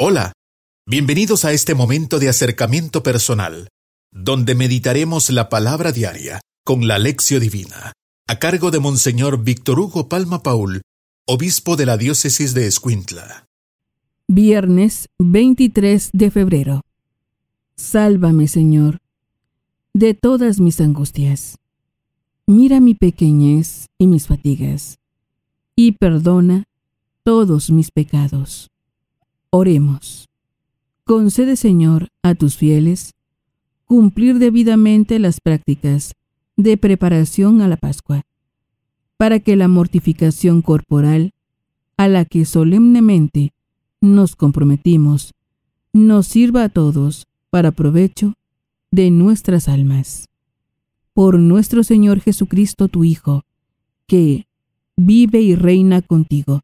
Hola, bienvenidos a este momento de acercamiento personal, donde meditaremos la palabra diaria con la lección divina, a cargo de Monseñor Víctor Hugo Palma Paul, obispo de la diócesis de Escuintla. Viernes 23 de febrero. Sálvame, Señor, de todas mis angustias. Mira mi pequeñez y mis fatigas, y perdona todos mis pecados. Oremos. Concede, Señor, a tus fieles cumplir debidamente las prácticas de preparación a la Pascua, para que la mortificación corporal a la que solemnemente nos comprometimos nos sirva a todos para provecho de nuestras almas. Por nuestro Señor Jesucristo, tu Hijo, que vive y reina contigo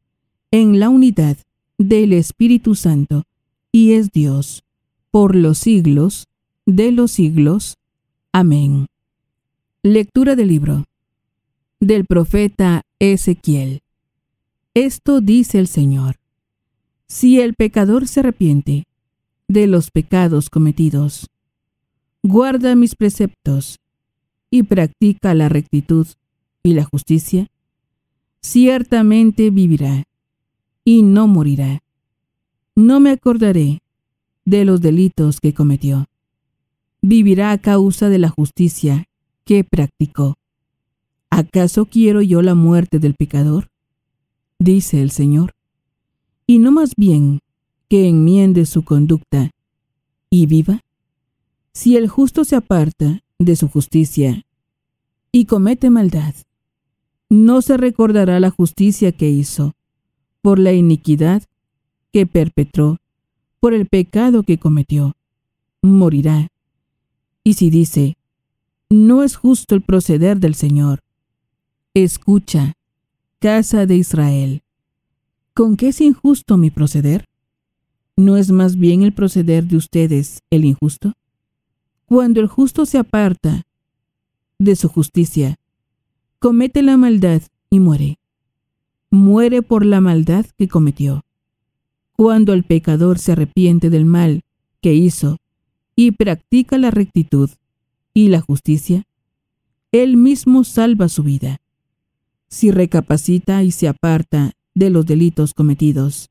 en la unidad del Espíritu Santo, y es Dios, por los siglos de los siglos. Amén. Lectura del libro del profeta Ezequiel. Esto dice el Señor. Si el pecador se arrepiente de los pecados cometidos, guarda mis preceptos y practica la rectitud y la justicia, ciertamente vivirá y no morirá. No me acordaré de los delitos que cometió. Vivirá a causa de la justicia que practicó. ¿Acaso quiero yo la muerte del pecador? Dice el Señor. Y no más bien que enmiende su conducta y viva. Si el justo se aparta de su justicia y comete maldad, no se recordará la justicia que hizo por la iniquidad que perpetró, por el pecado que cometió, morirá. Y si dice, no es justo el proceder del Señor, escucha, casa de Israel, ¿con qué es injusto mi proceder? ¿No es más bien el proceder de ustedes el injusto? Cuando el justo se aparta de su justicia, comete la maldad y muere muere por la maldad que cometió. Cuando el pecador se arrepiente del mal que hizo y practica la rectitud y la justicia, él mismo salva su vida. Si recapacita y se aparta de los delitos cometidos,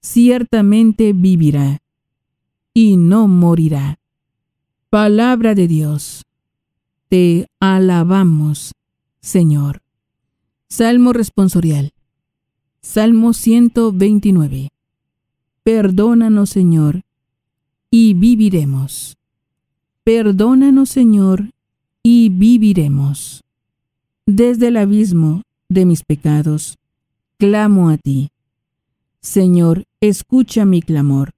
ciertamente vivirá y no morirá. Palabra de Dios. Te alabamos, Señor. Salmo responsorial. Salmo 129. Perdónanos, Señor, y viviremos. Perdónanos, Señor, y viviremos. Desde el abismo de mis pecados, clamo a ti. Señor, escucha mi clamor.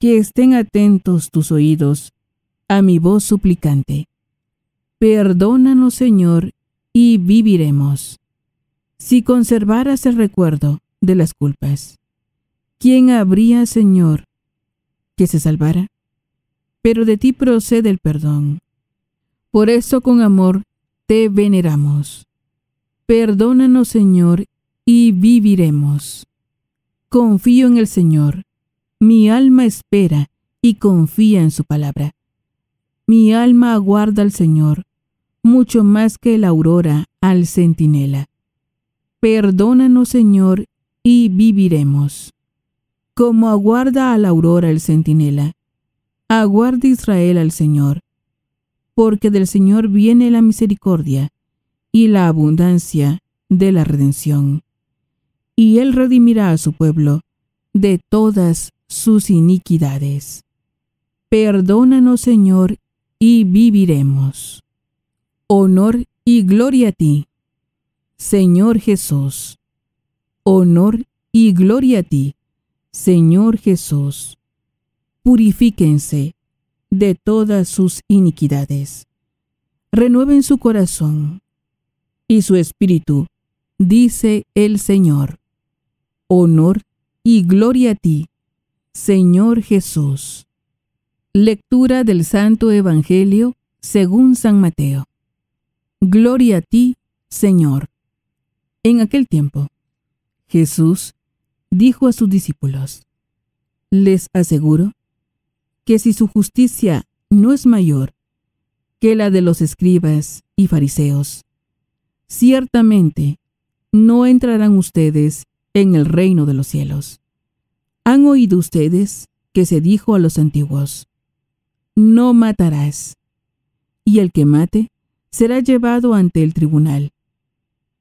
Que estén atentos tus oídos a mi voz suplicante. Perdónanos, Señor, y viviremos si conservaras el recuerdo de las culpas. ¿Quién habría, Señor, que se salvara? Pero de ti procede el perdón. Por eso con amor te veneramos. Perdónanos, Señor, y viviremos. Confío en el Señor. Mi alma espera y confía en su palabra. Mi alma aguarda al Señor, mucho más que la aurora al centinela. Perdónanos, Señor, y viviremos. Como aguarda a la aurora el centinela, aguarda Israel al Señor, porque del Señor viene la misericordia y la abundancia de la redención. Y Él redimirá a su pueblo de todas sus iniquidades. Perdónanos, Señor, y viviremos. Honor y gloria a ti, Señor Jesús. Honor y gloria a ti, Señor Jesús. Purifíquense de todas sus iniquidades. Renueven su corazón y su espíritu, dice el Señor. Honor y gloria a ti, Señor Jesús. Lectura del Santo Evangelio según San Mateo. Gloria a ti, Señor. En aquel tiempo, Jesús dijo a sus discípulos, Les aseguro que si su justicia no es mayor que la de los escribas y fariseos, ciertamente no entrarán ustedes en el reino de los cielos. ¿Han oído ustedes que se dijo a los antiguos, no matarás, y el que mate será llevado ante el tribunal?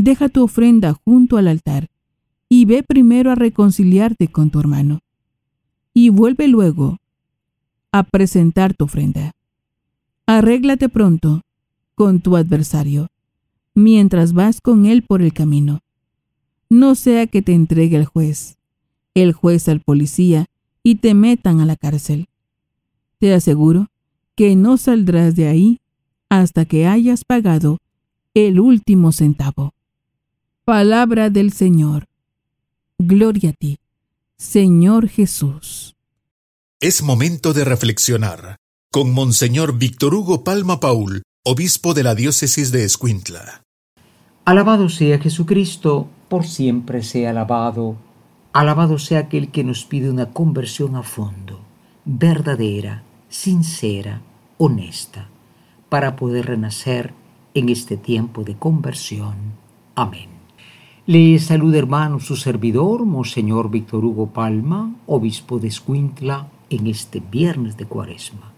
deja tu ofrenda junto al altar y ve primero a reconciliarte con tu hermano, y vuelve luego a presentar tu ofrenda. Arréglate pronto con tu adversario, mientras vas con él por el camino. No sea que te entregue el juez, el juez al policía, y te metan a la cárcel. Te aseguro que no saldrás de ahí hasta que hayas pagado el último centavo. Palabra del Señor. Gloria a ti, Señor Jesús. Es momento de reflexionar con Monseñor Víctor Hugo Palma Paul, obispo de la diócesis de Escuintla. Alabado sea Jesucristo, por siempre sea alabado. Alabado sea aquel que nos pide una conversión a fondo, verdadera, sincera, honesta, para poder renacer en este tiempo de conversión. Amén. Le saluda hermano su servidor, Monseñor Víctor Hugo Palma, obispo de Escuintla, en este viernes de Cuaresma.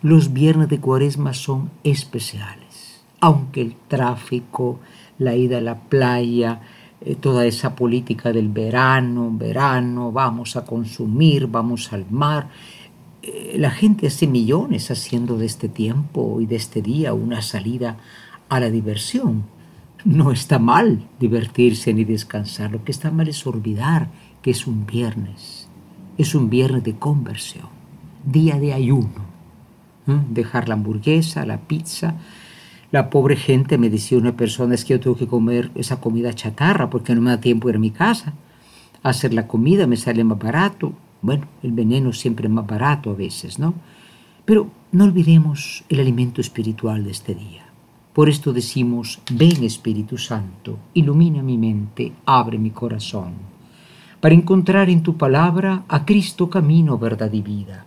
Los viernes de cuaresma son especiales, aunque el tráfico, la ida a la playa, eh, toda esa política del verano, verano, vamos a consumir, vamos al mar. Eh, la gente hace millones haciendo de este tiempo y de este día una salida a la diversión. No está mal divertirse ni descansar, lo que está mal es olvidar que es un viernes, es un viernes de conversión, día de ayuno dejar la hamburguesa, la pizza. La pobre gente me decía una persona, es que yo tengo que comer esa comida chatarra porque no me da tiempo ir a mi casa. Hacer la comida me sale más barato. Bueno, el veneno siempre es más barato a veces, ¿no? Pero no olvidemos el alimento espiritual de este día. Por esto decimos, ven Espíritu Santo, ilumina mi mente, abre mi corazón, para encontrar en tu palabra a Cristo camino, verdad y vida.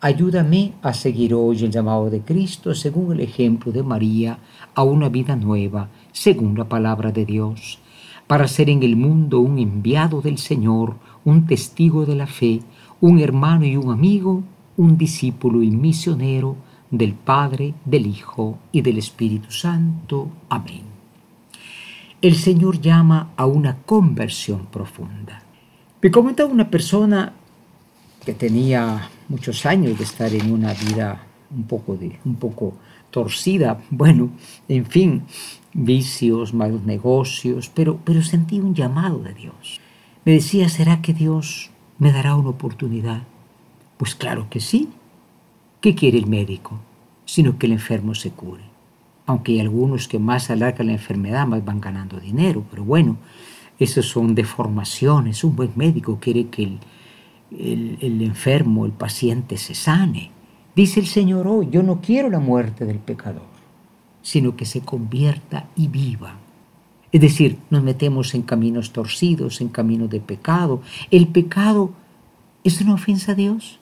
Ayúdame a seguir hoy el llamado de Cristo según el ejemplo de María a una vida nueva, según la palabra de Dios, para ser en el mundo un enviado del Señor, un testigo de la fe, un hermano y un amigo, un discípulo y misionero del Padre, del Hijo y del Espíritu Santo. Amén. El Señor llama a una conversión profunda. Me comentaba una persona que tenía muchos años de estar en una vida un poco, de, un poco torcida, bueno, en fin, vicios, malos negocios, pero, pero sentí un llamado de Dios. Me decía, ¿será que Dios me dará una oportunidad? Pues claro que sí. ¿Qué quiere el médico? Sino que el enfermo se cure. Aunque hay algunos que más alargan la enfermedad, más van ganando dinero, pero bueno, esas son deformaciones. Un buen médico quiere que el, el, enfermo, el paciente se sane. Dice el Señor hoy, yo no quiero la muerte del pecador, sino que se convierta y viva. Es decir, nos metemos en caminos torcidos, en caminos de pecado. ¿El pecado es una ofensa a Dios?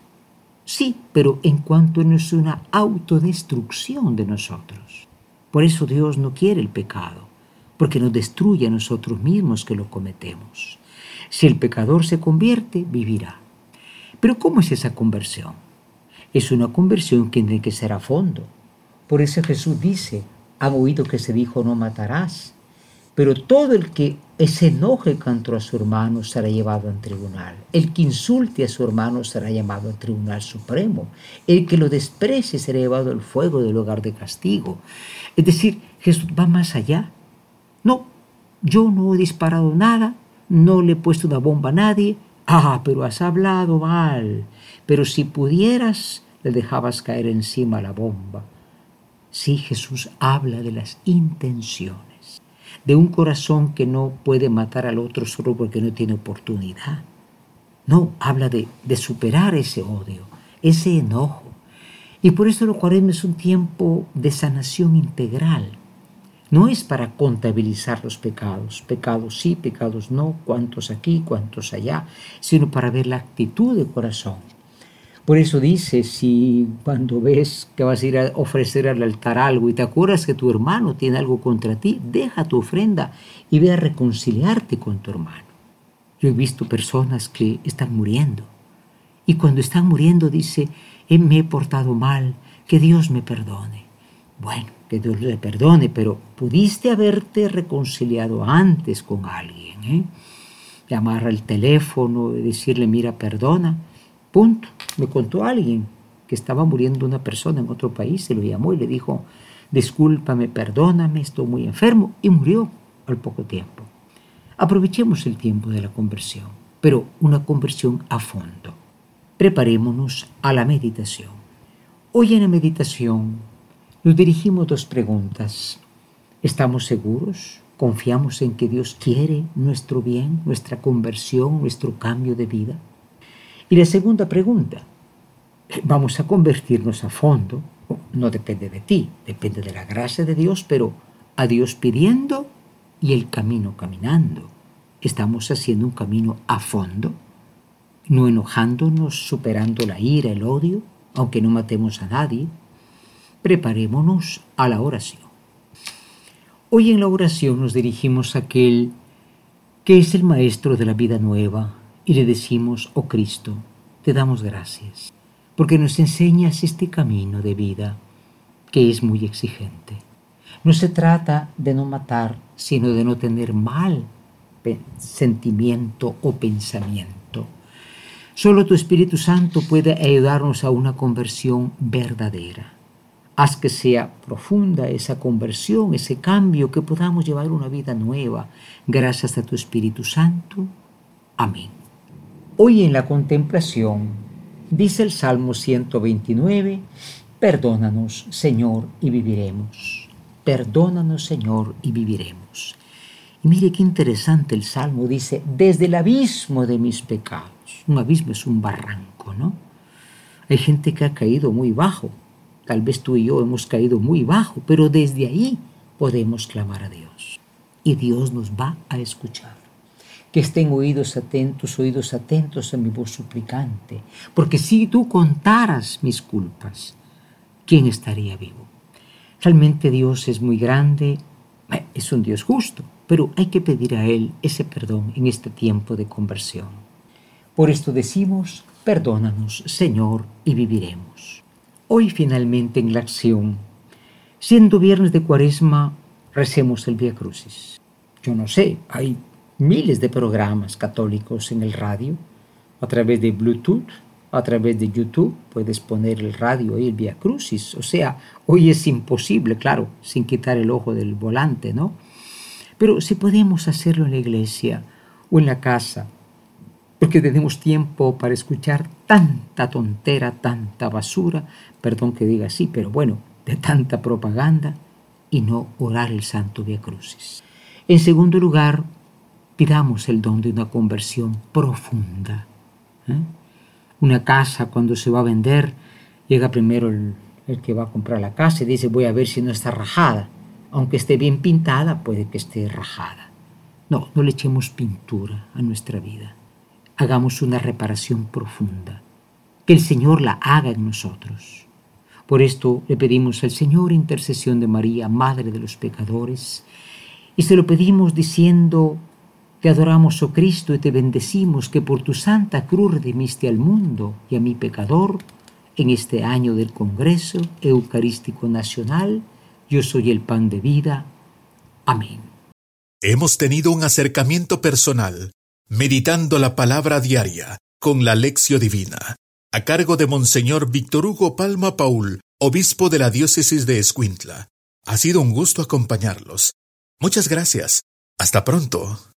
Sí, pero en cuanto no es una autodestrucción de nosotros. Por eso Dios no quiere el pecado, porque nos destruye a nosotros mismos que lo cometemos. Si el pecador se convierte, vivirá. Pero ¿cómo es esa conversión? Es una conversión que tiene que ser a fondo. Por eso Jesús dice, han oído que se dijo no matarás, pero todo el que se enoje contra su hermano será llevado al tribunal. El que insulte a su hermano será llamado al tribunal supremo. El que lo desprecie será llevado al fuego del hogar de castigo. Es decir, Jesús va más allá. No, yo no he disparado nada, no le he puesto una bomba a nadie, Ah, pero has hablado mal. Pero si pudieras, le dejabas caer encima la bomba. Sí, Jesús habla de las intenciones, de un corazón que no puede matar al otro solo porque no tiene oportunidad. No, habla de, de superar ese odio, ese enojo. Y por eso el cuaresma es un tiempo de sanación integral. No es para contabilizar los pecados, pecados sí, pecados no, cuántos aquí, cuántos allá, sino para ver la actitud de corazón. Por eso dice, si cuando ves que vas a ir a ofrecer al altar algo y te acuerdas que tu hermano tiene algo contra ti, deja tu ofrenda y ve a reconciliarte con tu hermano. Yo he visto personas que están muriendo y cuando están muriendo dice, eh, me he portado mal, que Dios me perdone. Bueno, que Dios le perdone, pero pudiste haberte reconciliado antes con alguien. ¿eh? Llamar al teléfono y decirle, mira, perdona. Punto. Me contó alguien que estaba muriendo una persona en otro país, se lo llamó y le dijo, discúlpame, perdóname, estoy muy enfermo, y murió al poco tiempo. Aprovechemos el tiempo de la conversión, pero una conversión a fondo. Preparémonos a la meditación. Hoy en la meditación nos dirigimos dos preguntas. ¿Estamos seguros? ¿Confiamos en que Dios quiere nuestro bien, nuestra conversión, nuestro cambio de vida? Y la segunda pregunta, ¿vamos a convertirnos a fondo? No depende de ti, depende de la gracia de Dios, pero a Dios pidiendo y el camino caminando. ¿Estamos haciendo un camino a fondo? ¿No enojándonos, superando la ira, el odio, aunque no matemos a nadie? preparémonos a la oración. Hoy en la oración nos dirigimos a aquel que es el Maestro de la vida nueva y le decimos, oh Cristo, te damos gracias, porque nos enseñas este camino de vida que es muy exigente. No se trata de no matar, sino de no tener mal sentimiento o pensamiento. Solo tu Espíritu Santo puede ayudarnos a una conversión verdadera. Haz que sea profunda esa conversión, ese cambio, que podamos llevar una vida nueva, gracias a tu Espíritu Santo. Amén. Hoy en la contemplación, dice el Salmo 129, Perdónanos, Señor, y viviremos. Perdónanos, Señor, y viviremos. Y mire qué interesante el Salmo dice, desde el abismo de mis pecados. Un abismo es un barranco, ¿no? Hay gente que ha caído muy bajo, Tal vez tú y yo hemos caído muy bajo, pero desde ahí podemos clamar a Dios. Y Dios nos va a escuchar. Que estén oídos atentos, oídos atentos a mi voz suplicante. Porque si tú contaras mis culpas, ¿quién estaría vivo? Realmente Dios es muy grande, eh, es un Dios justo, pero hay que pedir a Él ese perdón en este tiempo de conversión. Por esto decimos, perdónanos, Señor, y viviremos. Hoy finalmente en la acción, siendo viernes de cuaresma, recemos el Via Crucis. Yo no sé, hay miles de programas católicos en el radio, a través de Bluetooth, a través de YouTube, puedes poner el radio y el Via Crucis. O sea, hoy es imposible, claro, sin quitar el ojo del volante, ¿no? Pero si podemos hacerlo en la iglesia o en la casa, porque tenemos tiempo para escuchar tanta tontera, tanta basura, perdón que diga así, pero bueno, de tanta propaganda y no orar el Santo Via Crucis. En segundo lugar, pidamos el don de una conversión profunda. ¿eh? Una casa cuando se va a vender, llega primero el, el que va a comprar la casa y dice voy a ver si no está rajada. Aunque esté bien pintada, puede que esté rajada. No, no le echemos pintura a nuestra vida hagamos una reparación profunda, que el Señor la haga en nosotros. Por esto le pedimos al Señor intercesión de María, Madre de los pecadores, y se lo pedimos diciendo, te adoramos, oh Cristo, y te bendecimos que por tu santa cruz redimiste al mundo y a mi pecador, en este año del Congreso Eucarístico Nacional, yo soy el pan de vida. Amén. Hemos tenido un acercamiento personal Meditando la palabra diaria con la lección divina, a cargo de Monseñor Víctor Hugo Palma Paul, obispo de la diócesis de Escuintla. Ha sido un gusto acompañarlos. Muchas gracias. Hasta pronto.